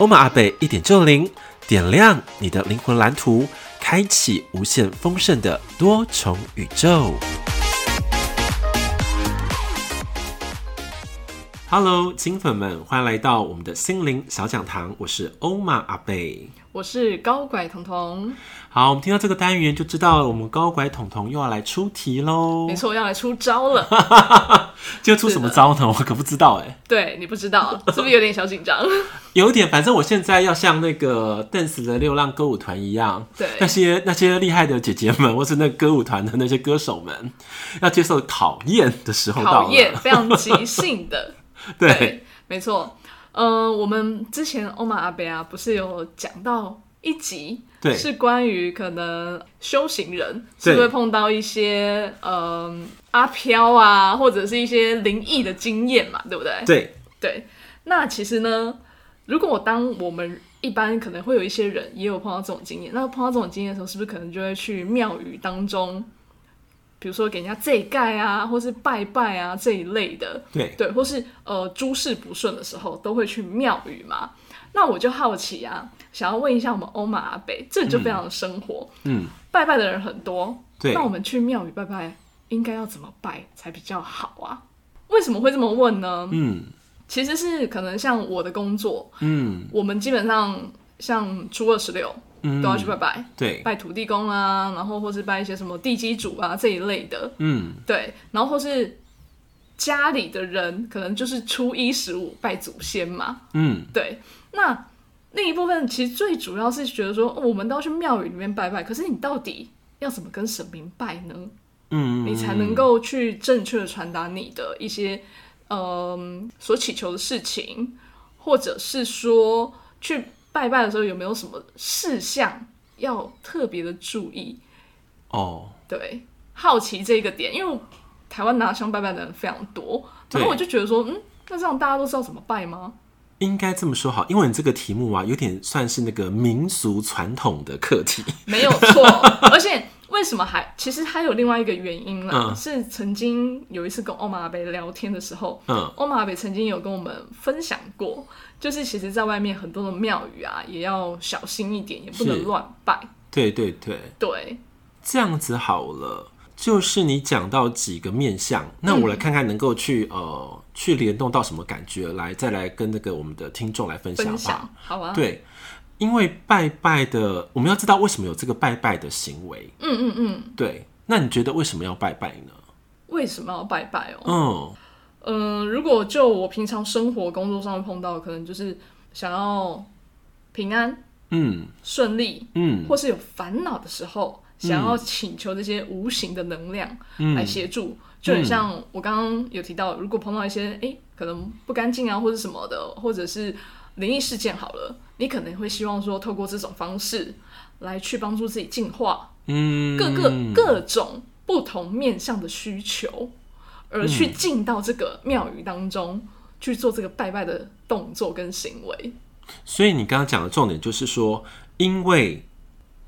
欧玛阿贝一点就灵，点亮你的灵魂蓝图，开启无限丰盛的多重宇宙。Hello，金粉们，欢迎来到我们的心灵小讲堂。我是欧玛阿贝，我是高拐彤彤。好，我们听到这个单元就知道我们高拐彤彤又要来出题喽。没错，要来出招了。就出什么招呢？我可不知道哎。对，你不知道，是不是有点小紧张？有点，反正我现在要像那个 Dance 的流浪歌舞团一样，对那些那些厉害的姐姐们，或是那歌舞团的那些歌手们，要接受考验的时候到了，考验非常即兴的。对，对，没错。呃，我们之前欧玛阿贝啊，不是有讲到一集，对，是关于可能修行人是不会碰到一些呃阿飘啊，或者是一些灵异的经验嘛，对不对？对对。那其实呢，如果我当我们一般可能会有一些人也有碰到这种经验，那碰到这种经验的时候，是不是可能就会去庙宇当中？比如说给人家祭盖啊，或是拜拜啊这一类的，对对，或是呃诸事不顺的时候，都会去庙宇嘛。那我就好奇啊，想要问一下我们欧玛阿北，这里就非常的生活，嗯，拜拜的人很多，对，那我们去庙宇拜拜，应该要怎么拜才比较好啊？为什么会这么问呢？嗯，其实是可能像我的工作，嗯，我们基本上像初二十六。都要去拜拜，对，拜土地公啊，然后或是拜一些什么地基主啊这一类的，嗯，对，然后或是家里的人可能就是初一十五拜祖先嘛，嗯，对。那另一部分其实最主要是觉得说，哦，我们都要去庙宇里面拜拜，可是你到底要怎么跟神明拜呢？嗯，你才能够去正确的传达你的一些嗯、呃、所祈求的事情，或者是说去。拜拜的时候有没有什么事项要特别的注意？哦，对，好奇这个点，因为台湾拿香拜拜的人非常多，然后我就觉得说，嗯，那这样大家都知道怎么拜吗？应该这么说好，因为你这个题目啊，有点算是那个民俗传统的课题，没有错，而且。为什么还？其实还有另外一个原因啦，嗯、是曾经有一次跟欧玛阿贝聊天的时候，嗯，欧玛阿贝曾经有跟我们分享过，就是其实在外面很多的庙宇啊，也要小心一点，也不能乱拜。对对对对，这样子好了，就是你讲到几个面相，那我来看看能够去、嗯、呃去联动到什么感觉，来再来跟那个我们的听众来分享吧。分享好啊，对。因为拜拜的，我们要知道为什么有这个拜拜的行为。嗯嗯嗯，对。那你觉得为什么要拜拜呢？为什么要拜拜哦？嗯嗯，如果就我平常生活工作上碰到，可能就是想要平安，嗯，顺利，嗯，或是有烦恼的时候，想要请求这些无形的能量来协助。嗯、就很像我刚刚有提到，如果碰到一些哎可能不干净啊，或者什么的，或者是。灵异事件好了，你可能会希望说，透过这种方式来去帮助自己进化，嗯，各个各种不同面向的需求，而去进到这个庙宇当中去做这个拜拜的动作跟行为。所以你刚刚讲的重点就是说，因为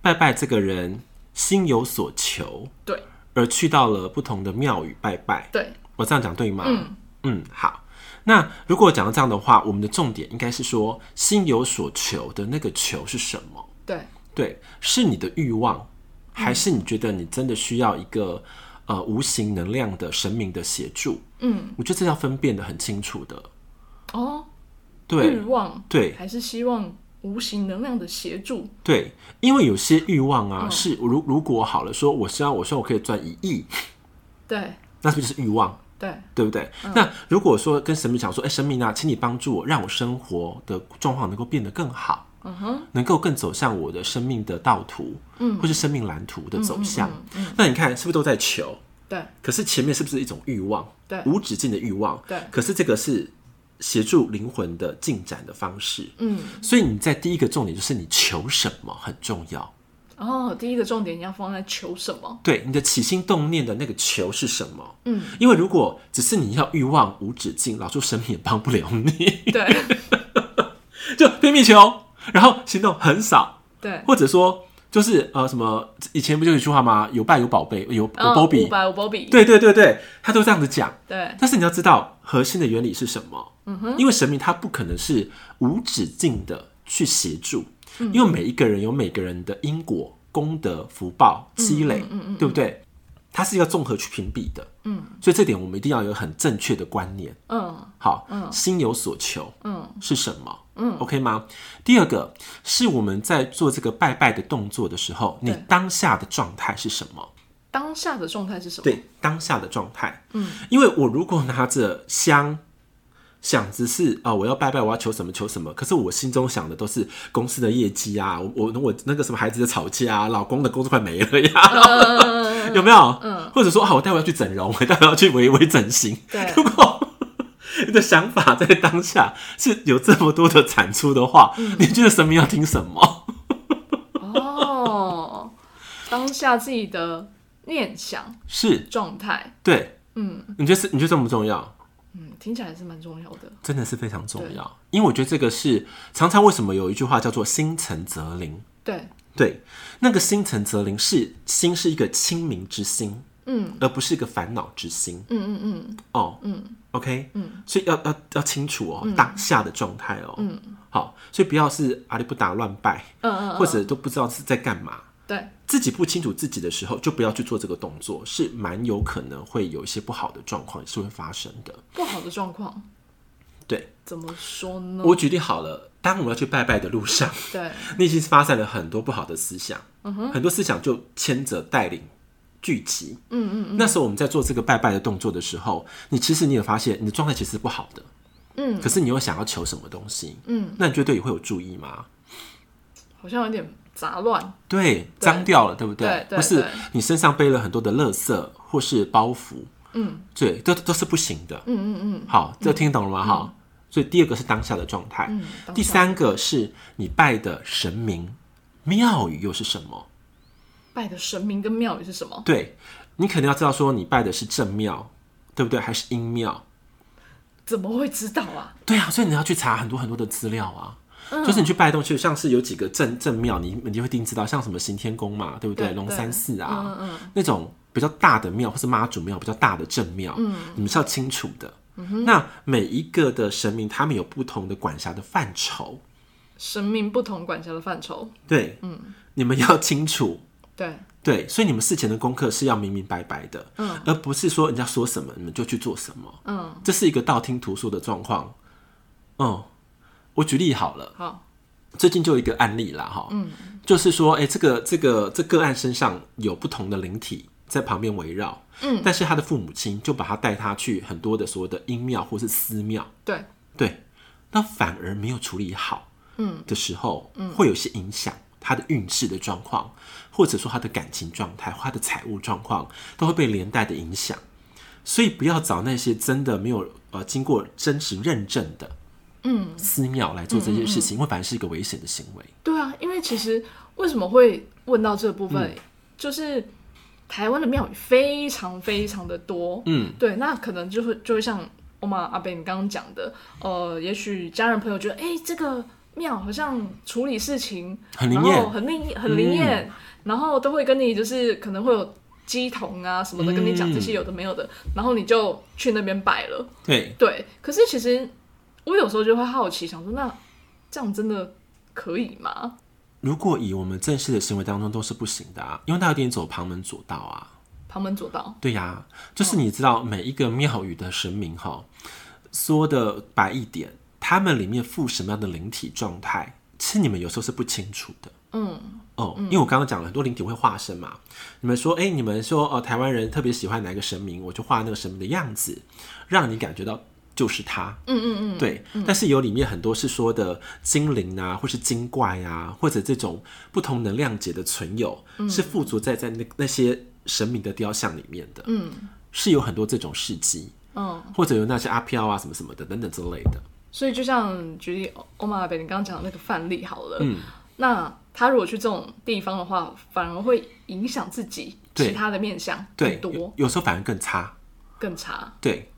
拜拜这个人心有所求，对，而去到了不同的庙宇拜拜。对，我这样讲对吗？嗯嗯，好。那如果讲到这样的话，我们的重点应该是说，心有所求的那个求是什么？对对，是你的欲望，还是你觉得你真的需要一个呃无形能量的神明的协助？嗯，我觉得这要分辨的很清楚的。哦，对，欲望对，还是希望无形能量的协助？对，因为有些欲望啊，是如如果好了，说我希望我希望我可以赚一亿，对，那是不是欲望？对，对不对？嗯、那如果说跟神明讲说，哎，神明啊，请你帮助我，让我生活的状况能够变得更好，嗯哼，能够更走向我的生命的道途，嗯，或是生命蓝图的走向。那你看是不是都在求？对。可是前面是不是一种欲望？对，无止境的欲望。对。可是这个是协助灵魂的进展的方式。嗯，所以你在第一个重点就是你求什么很重要。哦，第一个重点你要放在求什么？对，你的起心动念的那个求是什么？嗯，因为如果只是你要欲望无止境，老师神明也帮不了你。对，就拼命求，然后行动很少。对，或者说。就是呃，什么以前不就有一句话吗？有拜有宝贝，有有保庇，有拜有保庇。对对对对，他都这样子讲。对，但是你要知道核心的原理是什么？嗯哼，因为神明他不可能是无止境的去协助，嗯，因为每一个人有每个人的因果、功德、福报积累，嗯嗯，对不对？它是一个综合去评比的，嗯，所以这点我们一定要有很正确的观念，嗯，好，嗯，心有所求，嗯，是什么？嗯，OK 吗？第二个是我们在做这个拜拜的动作的时候，你当下的状态是什么？当下的状态是什么？对，当下的状态，嗯，因为我如果拿着香。想只是啊、哦，我要拜拜，我要求什么求什么。可是我心中想的都是公司的业绩啊，我我那个什么孩子的吵架啊，老公的工作快没了呀，嗯、有没有？嗯，或者说啊，我待会要去整容，我待会要去微微整形。对，如果 你的想法在当下是有这么多的产出的话，嗯、你觉得神明要听什么？哦，当下自己的念想是状态，对，嗯，你觉得是？你觉得重不重要？嗯，听起来是蛮重要的，真的是非常重要。因为我觉得这个是常常为什么有一句话叫做“心诚则灵”。对。对，那个“心诚则灵”是心是一个清明之心，嗯，而不是一个烦恼之心。嗯嗯嗯。哦，嗯，OK，嗯，所以要要要清楚哦，当下的状态哦，嗯，好，所以不要是阿里不打乱拜，嗯嗯，或者都不知道是在干嘛。对，自己不清楚自己的时候，就不要去做这个动作，是蛮有可能会有一些不好的状况是会发生的。不好的状况，对，怎么说呢？我举例好了，当我们要去拜拜的路上，对，你已经发散了很多不好的思想，嗯哼，很多思想就牵着带领聚集，嗯嗯嗯。那时候我们在做这个拜拜的动作的时候，你其实你有发现你的状态其实是不好的，嗯，可是你又想要求什么东西，嗯，那你觉得对你会有注意吗？好像有点。杂乱，对，脏掉了，对不对？对，对，或是你身上背了很多的垃圾或是包袱，嗯，对，都都是不行的，嗯嗯嗯。好，这听懂了吗？哈，所以第二个是当下的状态，第三个是你拜的神明庙宇又是什么？拜的神明跟庙宇是什么？对，你肯定要知道说你拜的是正庙，对不对？还是阴庙？怎么会知道啊？对啊，所以你要去查很多很多的资料啊。就是你去拜东西，像是有几个正正庙，你你就会一定知道，像什么行天宫嘛，对不对？龙山寺啊，嗯嗯，那种比较大的庙，或是妈祖庙比较大的正庙，嗯，你们是要清楚的。嗯，那每一个的神明，他们有不同的管辖的范畴，神明不同管辖的范畴，对，嗯，你们要清楚，对。对，所以你们事前的功课是要明明白白的，嗯，而不是说人家说什么你们就去做什么，嗯，这是一个道听途说的状况，嗯。我举例好了，好，最近就有一个案例啦，哈，嗯，就是说，哎、欸，这个这个这个案身上有不同的灵体在旁边围绕，嗯，但是他的父母亲就把他带他去很多的所谓的阴庙或是寺庙，对。对，那反而没有处理好，嗯。的时候，嗯，会有些影响他的运势的状况，或者说他的感情状态、他的财务状况都会被连带的影响，所以不要找那些真的没有呃经过真实认证的。嗯，寺庙来做这件事情，会反而是一个危险的行为。对啊，因为其实为什么会问到这部分，嗯、就是台湾的庙宇非常非常的多。嗯，对，那可能就会就会像欧玛阿贝你刚刚讲的，呃，也许家人朋友觉得，哎、欸，这个庙好像处理事情很灵验，很灵很灵验，然后都会跟你就是可能会有乩童啊什么的跟你讲这些有的没有的，嗯、然后你就去那边拜了。对对，可是其实。我有时候就会好奇，想说那这样真的可以吗？如果以我们正式的行为当中都是不行的啊，因为他有点走旁门左道啊。旁门左道？对呀、啊，就是你知道每一个庙宇的神明哈，说的白一点，他们里面附什么样的灵体状态，其实你们有时候是不清楚的。嗯哦，因为我刚刚讲了很多灵体会化身嘛，你们说哎，你们说哦，台湾人特别喜欢哪个神明，我就画那个神明的样子，让你感觉到。就是他，嗯嗯嗯，对，嗯、但是有里面很多是说的精灵啊，或是精怪啊，或者这种不同能量节的存有，嗯、是附着在在那那些神明的雕像里面的，嗯，是有很多这种事迹，嗯，或者有那些阿飘啊什么什么的等等之类的。所以就像举例欧玛贝你刚刚讲的那个范例好了，嗯，那他如果去这种地方的话，反而会影响自己其他的面相更多，有，有时候反而更差，更差，对。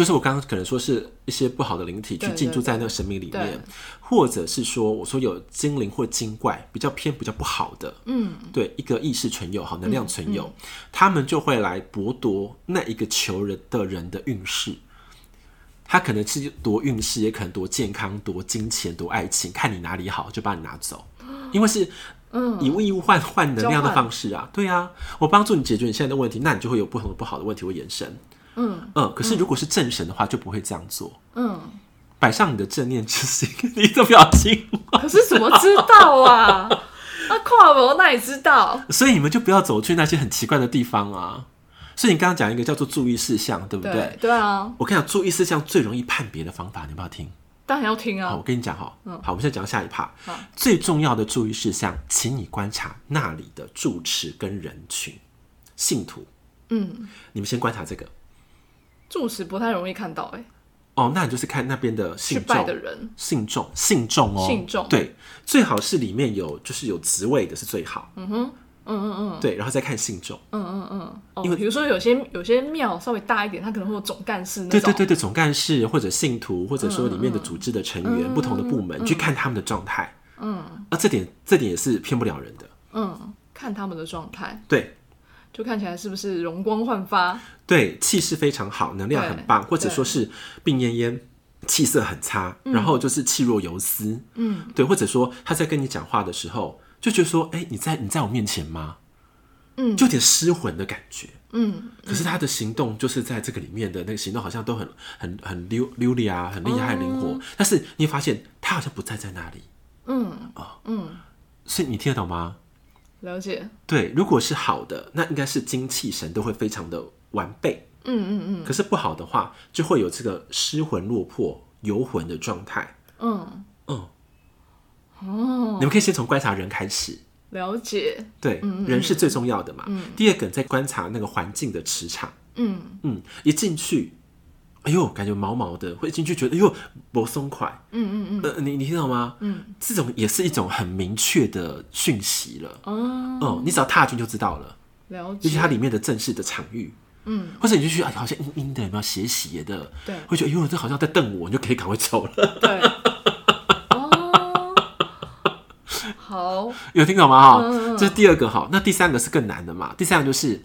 就是我刚刚可能说是一些不好的灵体去进驻在那个神明里面，或者是说我说有精灵或精怪比较偏比较不好的，嗯，对，一个意识存有、好能量存有，他们就会来剥夺那一个求人的人的运势。他可能是夺运势，也可能夺健康、夺金钱、夺爱情，看你哪里好就把你拿走，因为是嗯。以物易物换换能量的方式啊，对啊，我帮助你解决你现在的问题，那你就会有不同的不好的问题会延伸。嗯嗯，可是如果是正神的话，就不会这样做。嗯，摆上你的正念之心，你的表情。可是怎么知道啊？那跨博那也知道。所以你们就不要走去那些很奇怪的地方啊。所以你刚刚讲一个叫做注意事项，对不对？对，对啊。我跟你讲，注意事项最容易判别的方法，你要不要听？当然要听啊。好，我跟你讲哈。嗯。好，我们现在讲下一趴。最重要的注意事项，请你观察那里的住持跟人群、信徒。嗯。你们先观察这个。住持不太容易看到哎、欸，哦，那你就是看那边的信众的人，信众信众哦，信众。对，最好是里面有就是有职位的是最好，嗯哼，嗯嗯嗯，对，然后再看信众，嗯嗯嗯，哦、因为比如说有些有些庙稍微大一点，它可能会有总干事，对对对对，总干事或者信徒或者说里面的组织的成员，不同的部门、嗯、去看他们的状态，嗯，啊，这点这点也是骗不了人的，嗯，看他们的状态，对。就看起来是不是容光焕发？对，气势非常好，能量很棒，或者说是病恹恹，气色很差，然后就是气若游丝。嗯，对，或者说他在跟你讲话的时候，就觉得说，哎、欸，你在你在我面前吗？嗯，就有点失魂的感觉。嗯，可是他的行动就是在这个里面的那个行动，好像都很很很溜溜利啊，很厉害、灵活。嗯、但是你发现他好像不在在那里。嗯啊，嗯，所以你听得懂吗？了解，对，如果是好的，那应该是精气神都会非常的完备。嗯嗯嗯。可是不好的话，就会有这个失魂落魄、游魂的状态。嗯嗯。哦。你们可以先从观察人开始。了解。对，人是最重要的嘛。嗯。第二个，在观察那个环境的磁场。嗯嗯。一进去。哎呦，感觉毛毛的，会进去觉得哎呦，不松快。嗯嗯嗯。呃，你你听到吗？嗯，这种也是一种很明确的讯息了。哦。哦，你只要踏进就知道了。了解。尤其它里面的正式的场域。嗯。或者你就去，哎，好像阴阴的，有没有斜斜的？对。会觉得哎呦，这好像在瞪我，你就可以赶快走了。对。哦。好。有听懂吗？哈，这是第二个哈。那第三个是更难的嘛？第三个就是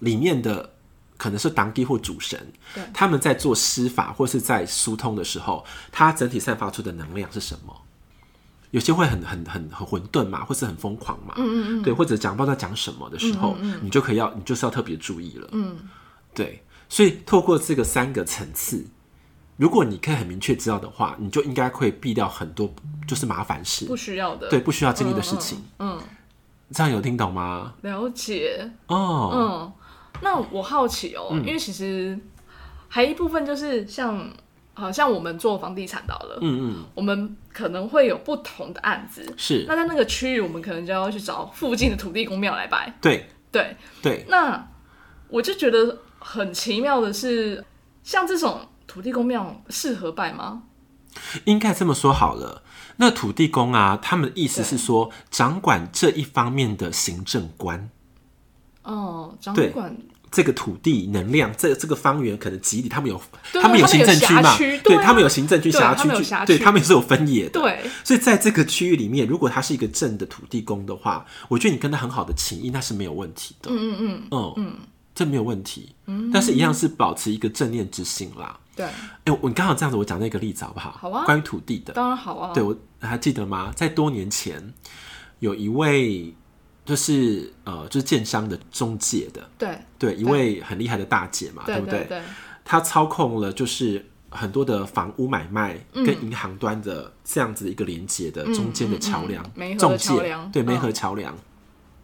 里面的。可能是当地或主神，他们在做施法或是在疏通的时候，它整体散发出的能量是什么？有些会很很很很混沌嘛，或是很疯狂嘛，嗯嗯嗯，对，或者讲不知道讲什么的时候，嗯嗯嗯，你就可以要，你就是要特别注意了，嗯，对，所以透过这个三个层次，如果你可以很明确知道的话，你就应该会避掉很多就是麻烦事，不需要的，对，不需要经历的事情，嗯，嗯，这样有听懂吗？了解，哦，嗯。那我好奇哦、因为其实还有一部分就是像，好像我们做房地产到了，嗯嗯，我们可能会有不同的案子，是。那在那个区域，我们可能就要去找附近的土地公庙来拜。对对对。那我就觉得很奇妙的是，像这种土地公庙适合拜吗？应该这么说好了，那土地公啊，他们的意思是说，掌管这一方面的行政官。哦，掌管这个土地能量，这这个方圆可能几里，他们有，他们有行政区嘛？对，他们有行政区辖区，对，他们也是有分野的。对，所以在这个区域里面，如果他是一个正的土地公的话，我觉得你跟他很好的情谊，那是没有问题的。嗯嗯嗯嗯，这没有问题。嗯，但是一样是保持一个正念之心啦。对，哎，我刚好这样子，我讲那个例子好不好？好啊，关于土地的，当然好啊。对，我还记得吗？在多年前，有一位。就是呃，就是建商的中介的，对对，一位很厉害的大姐嘛，对不对？对，她操控了就是很多的房屋买卖跟银行端的这样子一个连接的中间的桥梁，中介，对，梅河桥梁。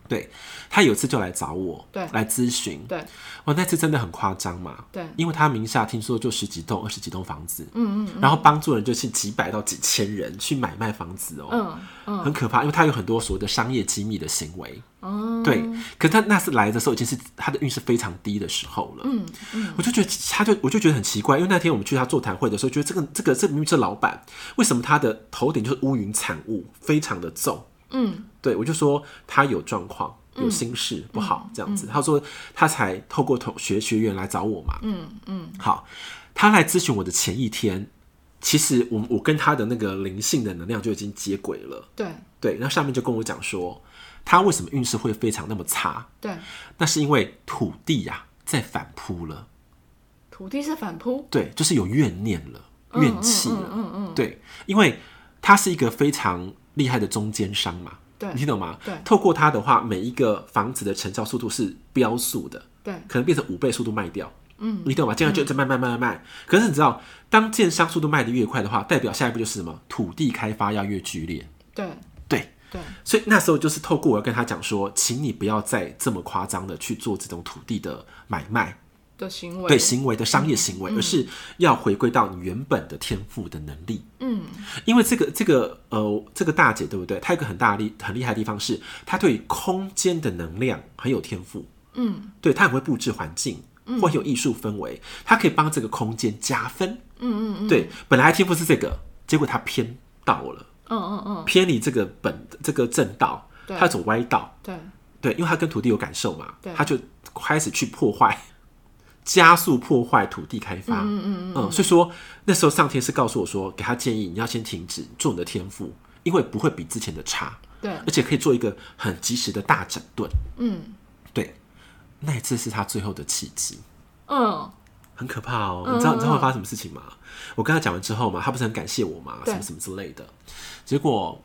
对，他有一次就来找我，对，来咨询，对，哇，那次真的很夸张嘛，对，因为他名下听说就十几栋、二十几栋房子，嗯嗯，然后帮助人就是几百到几千人去买卖房子哦，嗯嗯，很可怕，因为他有很多所谓的商业机密的行为，哦，对，可他那次来的时候已经是他的运势非常低的时候了，嗯嗯，我就觉得他就我就觉得很奇怪，因为那天我们去他座谈会的时候，觉得这个这个这明明是老板，为什么他的头顶就是乌云惨雾，非常的重，嗯，对我就说他有状况。有心事不好，这样子。他说他才透过同学学员来找我嘛。嗯嗯。好，他来咨询我的前一天，其实我我跟他的那个灵性的能量就已经接轨了。对对。然后上面就跟我讲说，他为什么运势会非常那么差？对。那是因为土地呀在反扑了。土地是反扑？对，就是有怨念了，怨气了。嗯嗯。对，因为他是一个非常厉害的中间商嘛。对你听懂吗？对，透过它的话，每一个房子的成交速度是飙速的，对，可能变成五倍速度卖掉。嗯，你懂吗？这样就在卖卖卖卖卖。可是你知道，当建商速度卖的越快的话，代表下一步就是什么？土地开发要越剧烈。对，对，对。所以那时候就是透过我要跟他讲说，请你不要再这么夸张的去做这种土地的买卖。的行为对行为的商业行为，嗯、而是要回归到你原本的天赋的能力。嗯，因为这个这个呃这个大姐对不对？她有个很大力很厉害的地方是，她对空间的能量很有天赋。嗯，对，她很会布置环境，或有艺术氛围，她可以帮这个空间加分。嗯嗯嗯，对，本来天赋是这个，结果她偏到了。嗯嗯嗯，偏离这个本这个正道，她走歪道。对对，因为她跟土地有感受嘛，她就开始去破坏。加速破坏土地开发，嗯嗯嗯，嗯，所以说那时候上天是告诉我说，给他建议你要先停止做你的天赋，因为不会比之前的差，对，而且可以做一个很及时的大整顿，嗯，对，那一次是他最后的契机，嗯，很可怕哦，你知道你知道会发生什么事情吗？我跟他讲完之后嘛，他不是很感谢我嘛，什么什么之类的，结果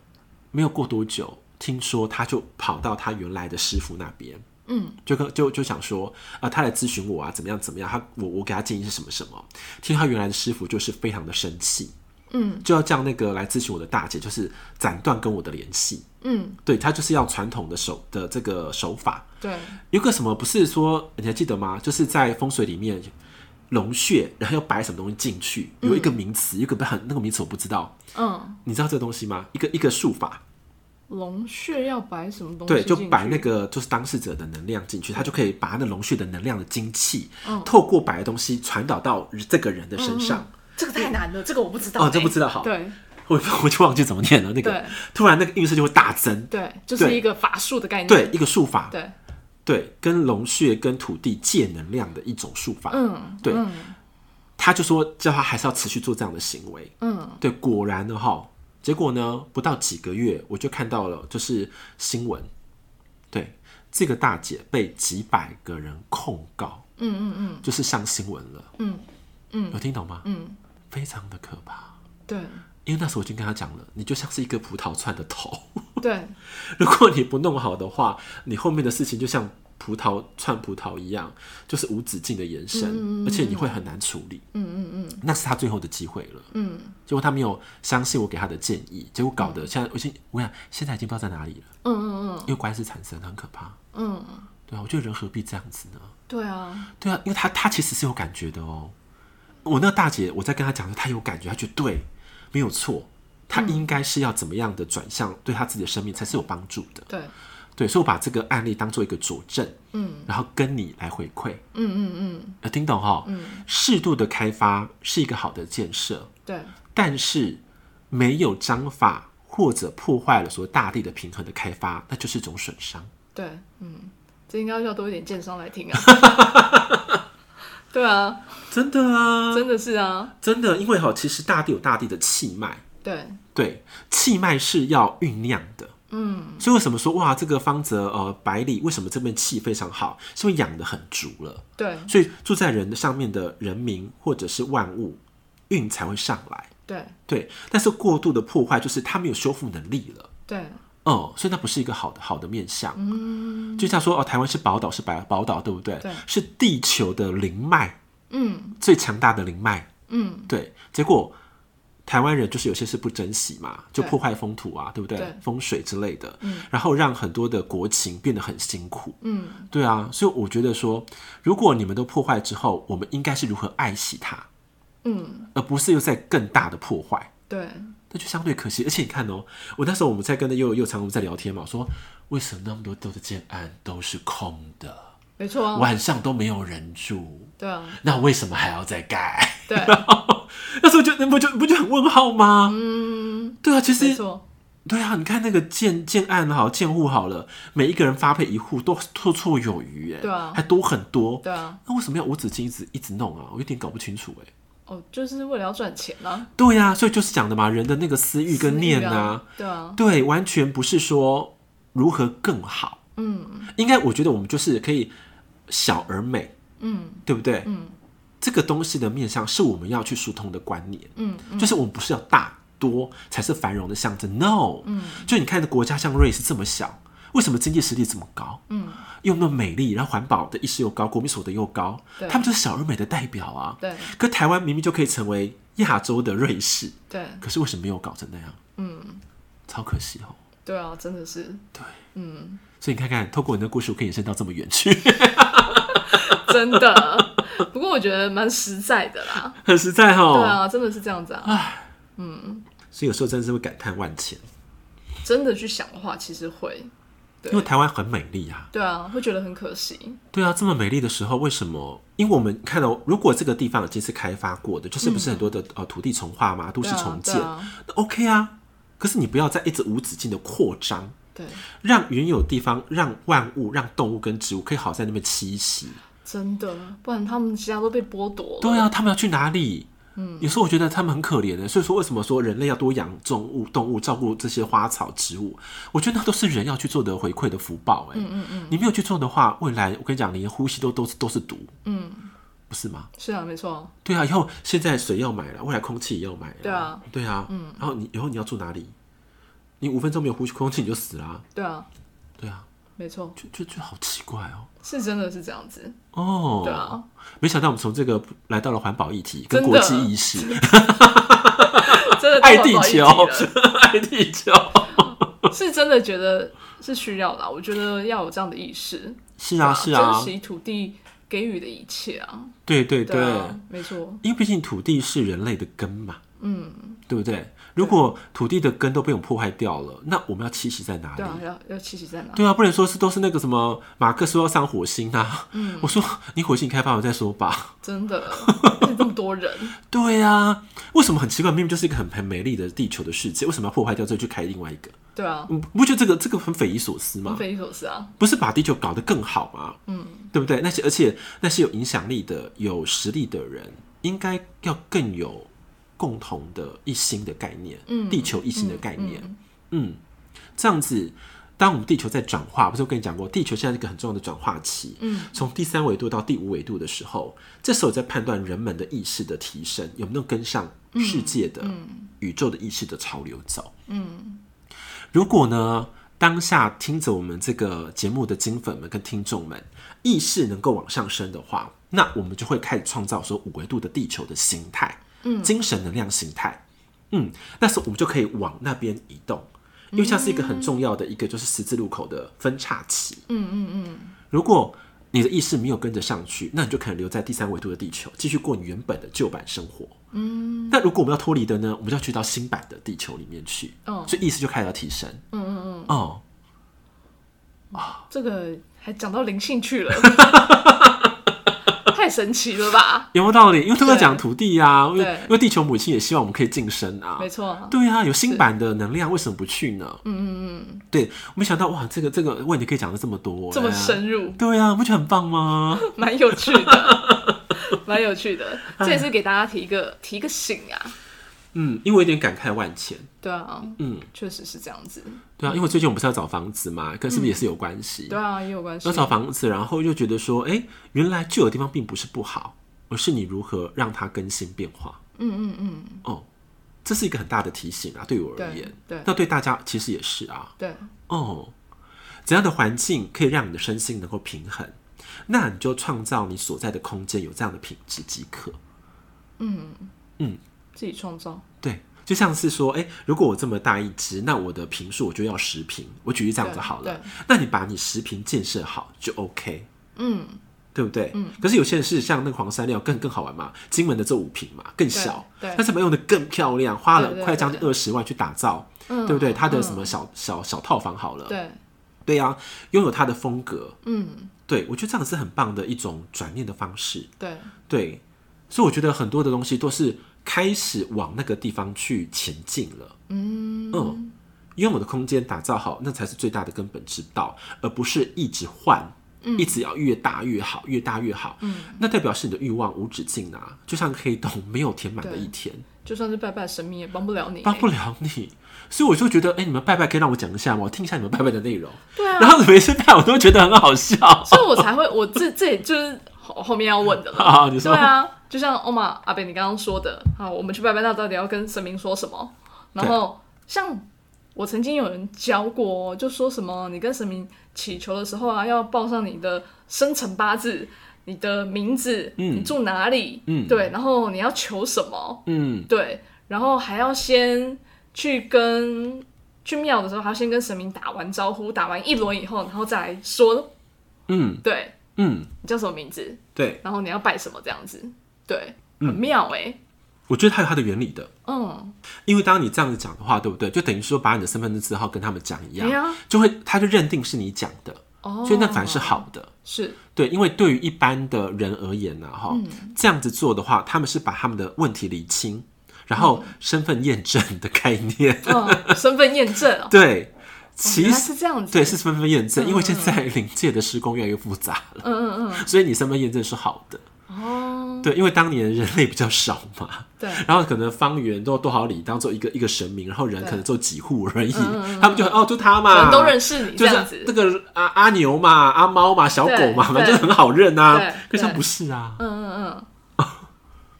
没有过多久，听说他就跑到他原来的师傅那边。嗯，就跟就就想说啊、呃，他来咨询我啊，怎么样怎么样？他我我给他建议是什么什么？听他原来的师傅就是非常的生气，嗯，就要叫那个来咨询我的大姐，就是斩断跟我的联系，嗯，对他就是要传统的手的这个手法，对，有个什么不是说你还记得吗？就是在风水里面龙穴，然后要摆什么东西进去，有一个名词，一个不很那个名词我不知道，嗯，你知道这个东西吗？一个一个术法。龙穴要摆什么东西？对，就摆那个就是当事者的能量进去，他就可以把那龙穴的能量的精气，透过摆的东西传导到这个人的身上。这个太难了，这个我不知道。哦，这不知道好。对，我 我就忘记怎么念了。那个突然那个运势就会大增。对，就是一个法术的概念。对，一个术法。对，对，跟龙穴跟土地借能量的一种术法。嗯，对。他就说叫他还是要持续做这样的行为。嗯，对，果然的哈。结果呢？不到几个月，我就看到了，就是新闻，对，这个大姐被几百个人控告，嗯嗯嗯，就是上新闻了，嗯嗯，有听懂吗？嗯，非常的可怕，对，因为那时候我已经跟他讲了，你就像是一个葡萄串的头，对，如果你不弄好的话，你后面的事情就像。葡萄串葡萄一样，就是无止境的延伸，嗯嗯嗯，而且你会很难处理。嗯嗯嗯，那是他最后的机会了。嗯，结果他没有相信我给他的建议，结果搞得现在我已经，我想现在已经不知道在哪里了。嗯嗯嗯，因为官司产生很可怕。嗯，对啊，我觉得人何必这样子呢？对啊，对啊，因为他他其实是有感觉的哦。我那个大姐，我在跟她讲说，她有感觉，她觉得对，没有错，她应该是要怎么样的转向，对她自己的生命才是有帮助的。对。对，所以我把这个案例当做一个佐证，嗯，然后跟你来回馈，嗯嗯嗯，有听懂哈？嗯，适度的开发是一个好的建设，对，但是没有章法或者破坏了所谓大地的平衡的开发，那就是一种损伤。对，嗯，这应该要多一点建商来听啊。对啊，真的啊，真的是啊，真的，因为哈，其实大地有大地的气脉，对对，气脉是要酝酿的。嗯，所以为什么说哇，这个方泽呃百里为什么这边气非常好？是因为养的很足了。对，所以住在人的上面的人民或者是万物运才会上来。对对，但是过度的破坏就是他没有修复能力了。对，哦、嗯，所以那不是一个好的好的面相。嗯，就像说哦，台湾是宝岛，是宝宝岛，对不对？对，是地球的灵脉，嗯，最强大的灵脉，嗯，对。结果台湾人就是有些是不珍惜嘛，就破坏风土啊，对，对不对？对。风水之类的，嗯，然后让很多的国情变得很辛苦，嗯，对啊，所以我觉得说，如果你们都破坏之后，我们应该是如何爱惜它，嗯，而不是又在更大的破坏，对，那就相对可惜。而且你看哦，我那时候我们在跟那又又常我们在聊天嘛，说为什么那么多都的建案都是空的，没错。啊，晚上都没有人住，对啊，那为什么还要再盖？对，那时候就那不就不就很问号吗？嗯，对啊，其实，对啊，你看那个建建案好建户好了，每一个人发配一户都绰绰有余，哎，对啊。还多很多，对啊，那为什么要无止境一直一直弄啊？我有点搞不清楚，哎，哦，就是为了要赚钱啊，对呀、啊，所以就是讲的嘛，人的那个私欲跟念啊，啊对啊，对，完全不是说如何更好，嗯，应该我觉得我们就是可以小而美，嗯，对不对？嗯，这个东西的面向是我们要去疏通的观念，嗯，嗯。就是我们不是要大多才是繁荣的象征，no，嗯，就你看的国家像瑞士这么小，为什么经济实力这么高？嗯，又那么美丽，然后环保的意识又高，国民所得又高，他们就是小而美的代表啊。对。可台湾明明就可以成为亚洲的瑞士，对，可是为什么没有搞成那样？嗯，超可惜哦。对啊，真的是，对，嗯，所以你看看，透过你的故事，我可以延伸到这么远去，真的。不过我觉得蛮实在的啦，很实在哈。对啊，真的是这样子啊。嗯所以有时候真的是会感叹万千，真的去想的话，其实会，因为台湾很美丽啊。对啊，会觉得很可惜。对啊，这么美丽的时候，为什么？因为我们看到，如果这个地方已经是开发过的，就是不是很多的、呃土地重化嘛，都市重建，那 OK 啊。可是你不要再一直无止境的扩张，对，让原有地方、让万物、让动物跟植物可以好在那边栖息。真的，不然他们其他都被剥夺了。对啊，他们要去哪里？嗯，有时候我觉得他们很可怜的。所以说，为什么说人类要多养动物、动物，照顾这些花草植物？我觉得那都是人要去做的回馈的福报。哎，嗯嗯嗯，你没有去做的话，未来我跟你讲，你的呼吸都都是都是毒。嗯，不是吗？是啊，没错。对啊，以后现在水要买了，未来空气也要买了。对啊，对啊，嗯。然后你以后你要住哪里？你五分钟没有呼吸空气，你就死了啊。对啊，对啊，没错，就就就好奇怪哦。是真的是这样子。哦，对啊，没想到我们从这个来到了环保议题跟国际意识，真的爱地球爱地球，是真的觉得是需要啦。我觉得要有这样的意识。是啊是啊珍，惜土地给予的一切啊。对对对，啊，没错。因为毕竟土地是人类的根嘛，嗯，对不对？如果土地的根都被我们破坏掉了，那我们要栖息在哪里？对啊，要要栖息在哪？对啊，不能说是都是那个什么马克说要上火星啊。嗯，我说你火星开发完再说吧。真的，这么多人。对啊，为什么很奇怪？明明就是一个很很美丽的地球的世界，为什么要破坏掉这去开另外一个？对啊，嗯，不觉得这个这个很匪夷所思吗？匪夷所思啊。不是把地球搞得更好吗？嗯，对不对？那些而且那些有影响力的、有实力的人，应该要更有。共同的一心的概念，嗯，地球一心的概念，嗯，嗯，这样子，当我们地球在转化，不是我跟你讲过，地球现在是一个很重要的转化期，嗯，从第三维度到第五维度的时候，这时候在判断人们的意识的提升有没有跟上世界的、嗯嗯、宇宙的意识的潮流走，嗯，如果呢，当下听着我们这个节目的金粉们跟听众们意识能够往上升的话，那我们就会开始创造说五维度的地球的形态。精神能量形态，嗯，那时候我们就可以往那边移动，因为像是一个很重要的一个就是十字路口的分叉期，嗯嗯嗯。如果你的意识没有跟着上去，那你就可能留在第三维度的地球，继续过你原本的旧版生活，嗯。那如果我们要脱离的呢，我们就要去到新版的地球里面去，哦，所以意识就开始要提升，嗯嗯嗯，哦，啊，这个还讲到灵性去了。太神奇了吧？有没有道理？因为都在讲土地呀、啊，因为因为地球母亲也希望我们可以晋升啊，没错。对啊，有新版的能量，为什么不去呢？嗯嗯嗯。对，没想到哇，这个这个问题可以讲的这么多，这么深入。对啊，不觉得很棒吗？蛮有趣的，蛮有趣的。这也是给大家提一个提个醒啊。嗯，因为有点感慨万千。对啊，嗯，确实是这样子。对啊，因为最近我们不是要找房子嘛，跟是不是也是有关系？对啊，也有关系。要找房子，然后又觉得说，哎，原来旧的地方并不是不好，而是你如何让它更新变化。嗯嗯嗯。哦，这是一个很大的提醒啊，对我而言。对。那对大家其实也是啊。对。哦，怎样的环境可以让你的身心能够平衡？那你就创造你所在的空间有这样的品质即可。嗯嗯。自己创造，对，就像是说，哎、欸，如果我这么大一只，那我的坪数我就要十坪。我举例这样子好了，那你把你十坪建设好就 OK，嗯，对不对？嗯。可是有些人是像那个黄山料更更好玩嘛，金门的这五坪嘛更小，对，但是没用的更漂亮，花了快将近二十万去打造，对，不对？它的什么小小小套房好了，对，对呀、啊，拥有它的风格，嗯，对，我觉得这样是很棒的一种转念的方式，对对，所以我觉得很多的东西都是。开始往那个地方去前进了，嗯。嗯，因为我的空间打造好，那才是最大的根本之道，而不是一直换，嗯，一直要越大越好，越大越好，嗯，那代表是你的欲望无止境啊，就像黑洞没有填满的一天，就算是拜拜神明也帮不了你，帮不了你，所以我就觉得，哎、欸，你们拜拜可以让我讲一下吗？我听一下你们拜拜的内容，对啊，然后每次拜我都觉得很好笑，所以我才会，我这这也就是后后面要问的。了，好，你说，对啊。就像欧玛阿北你刚刚说的，好，我们去拜拜，那到底要跟神明说什么？然后像我曾经有人教过，就说什么你跟神明祈求的时候啊，要报上你的生辰八字、你的名字、嗯、你住哪里，嗯，对，然后你要求什么，嗯，对，然后还要先去跟去庙的时候，还要先跟神明打完招呼，打完一轮以后，然后再来说，嗯，对，嗯，你叫什么名字？对，然后你要拜什么这样子。对，很妙哎、欸，我觉得它有它的原理的。嗯，因为当你这样子讲的话，对不对？就等于说把你的身份证字号跟他们讲一样，啊、就会他就认定是你讲的，哦，所以那反而是好的。是。对，因为对于一般的人而言呢，哈，这样子做的话，他们是把他们的问题理清，然后身份验证的概念，嗯、身份验证、哦，对，其实、哦、是这样子，对，是身份验证，因为现在临界的施工越来越复杂了，嗯嗯嗯，所以你身份验证是好的。哦，对，因为当年人类比较少嘛，对，然后可能方圆都多少里当做一个一个神明，然后人可能做几户而已，他们就哦，就他嘛，人都认识你，就是这个阿阿牛嘛，阿猫嘛，小狗嘛，反正就很好认啊。可是不是啊，嗯嗯嗯，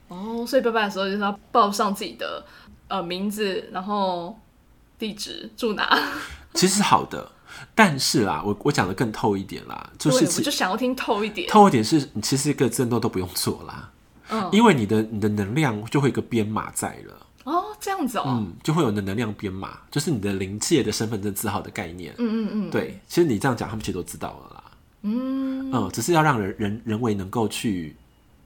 哦，所以拜拜的时候就是要报上自己的呃名字，然后地址住哪，其实是好的。但是啦，我我讲的更透一点啦，就是我就想要听透一点。透一点是你其实一个震动都不用做啦，嗯，因为你的你的能量就会有一个编码在了。哦，这样子哦，嗯，就会有你的能量编码，就是你的灵界的身份证字号的概念。嗯嗯嗯，对，其实你这样讲，他们其实都知道了啦。嗯嗯，只是要让人人人为能够去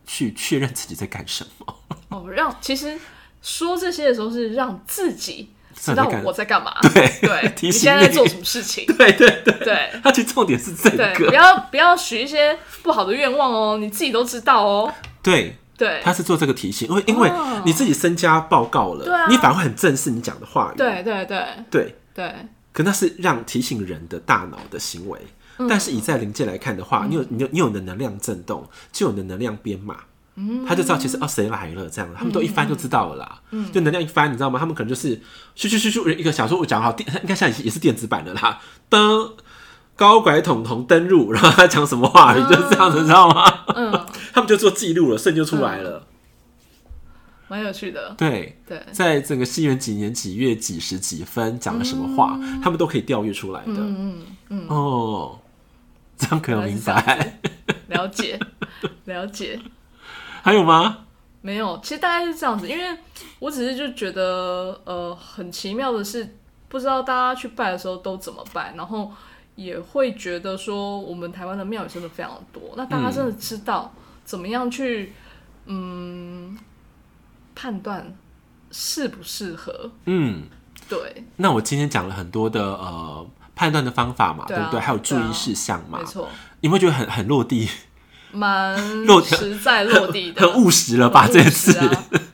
去确认自己在干什么。哦，让其实说这些的时候是让自己。知道我在干嘛？对 对，提醒你现在在做什么事情？对对对。对，他其实重点是这个，不要不要许一些不好的愿望哦，你自己都知道哦。对对，他是做这个提醒，因为因为你自己身家报告了，你反而会很正视你讲的话语。对对对。对。对，可那是让提醒人的大脑的行为，但是以在灵界来看的话，你有你有你有你的能量震动，就有你的能量编码。他就知道其实哦谁来了这样，他们都一翻就知道了啦。嗯，就能量一翻，你知道吗？他们可能就是咻咻咻咻，一个小说我讲好电，应该现在也是电子版的啦。登高拐筒筒登入，然后他讲什么话语就是这样子，你知道吗？嗯，他们就做记录了，瞬就出来了，蛮有趣的。对。对，在整个西元几年几月几时几分讲了什么话，他们都可以调阅出来的。嗯嗯哦，这样可以明白，了解。了解。还有吗？没有，其实大概是这样子，因为我只是就觉得，呃，很奇妙的是，不知道大家去拜的时候都怎么拜，然后也会觉得说，我们台湾的庙宇真的非常多，那大家真的知道怎么样去，嗯，嗯，判断适不适合？嗯，对。那我今天讲了很多的呃判断的方法嘛，对，啊、对不对？还有注意事项嘛，没错。你会觉得很很落地？蛮实在落地的，很务实了吧？这次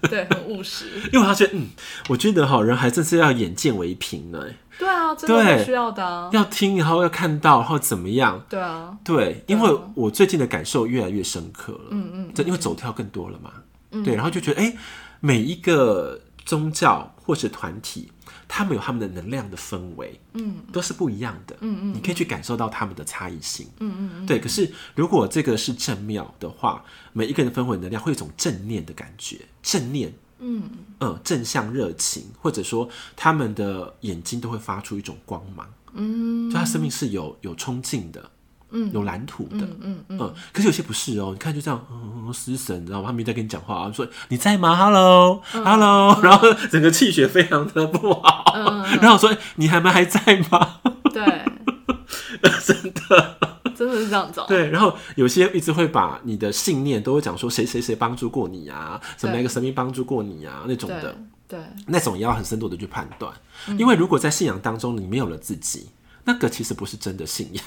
对，很务实。因为他觉得，嗯，我觉得哈，人还真是要眼见为凭呢。对啊，真的需要的啊。要听，然后要看到，然后怎么样？对啊，对，因为我最近的感受越来越深刻了。嗯嗯，这因为走跳更多了嘛。对，然后就觉得，哎，每一个宗教或是团体。他们有他们的能量的氛围，嗯，都是不一样的，嗯嗯，你可以去感受到他们的差异性，嗯嗯嗯，对。可是如果这个是正庙的话，每一个人的氛围能量会有一种正念的感觉，正念，嗯嗯，正向热情，或者说他们的眼睛都会发出一种光芒，嗯，就他生命是有有冲劲的，嗯，有蓝图的，嗯嗯嗯，嗯。可是有些不是哦，你看就这样，嗯，失神，你知道吗？他没在跟你讲话啊，说你在吗？Hello，Hello，、嗯、然后整个气血非常的不好，嗯、然后我说你还们还在吗？对，真的，真的是这样子。对，然后有些一直会把你的信念都会讲说谁谁谁帮助过你啊，什么一个神明帮助过你啊那种的，对，那种也要很深度的去判断，因为如果在信仰当中你没有了自己，那个其实不是真的信仰。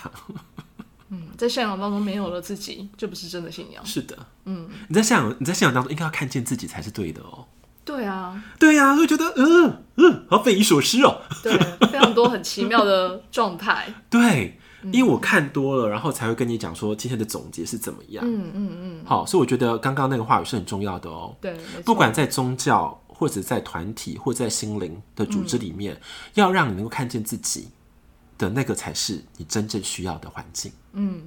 嗯，在信仰当中没有了自己，就不是真的信仰。是的，嗯，你在信仰，你在信仰当中应该要看见自己才是对的哦。对啊，对呀、啊，会觉得嗯嗯，好匪夷所思哦。对，非常多很奇妙的 状态。对，因为我看多了，然后才会跟你讲说今天的总结是怎么样。嗯嗯嗯。好，所以我觉得刚刚那个话语是很重要的哦。对，不管在宗教或者在团体或者在心灵的组织里面，嗯、要让你能够看见自己。的那个才是你真正需要的环境。嗯，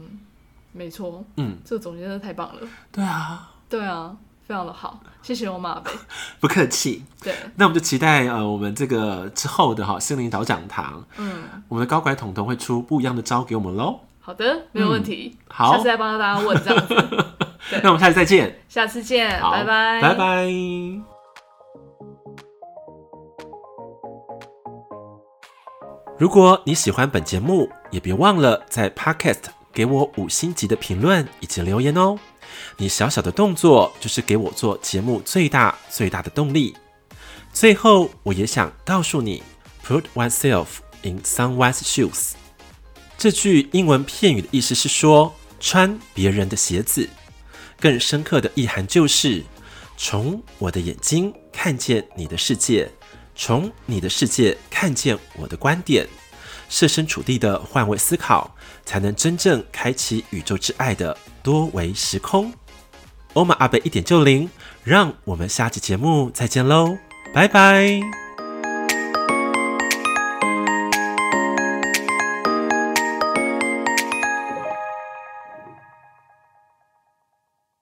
没错。嗯，这个总结真的太棒了。对啊，对啊，非常的好。谢谢欧玛 ㄚ 贝。不客气。对，那我们就期待呃，我们这个之后的哈心灵导讲堂，嗯，我们的高拐彤彤会出不一样的招给我们喽。好的，没有问题。嗯、好，下次再帮大家问这样子。那我们下次再见。下次见，拜拜，拜拜。如果你喜欢本节目，也别忘了在 Podcast 给我五星级的评论以及留言哦。你小小的动作就是给我做节目最大最大的动力。最后，我也想告诉你，Put oneself in someone's shoes。这句英文片语的意思是说，穿别人的鞋子。更深刻的意涵就是，从我的眼睛看见你的世界。从你的世界看见我的观点，设身处地的换位思考，才能真正开启宇宙之爱的多维时空。欧玛阿贝一点就灵，让我们下期节目再见喽，拜拜。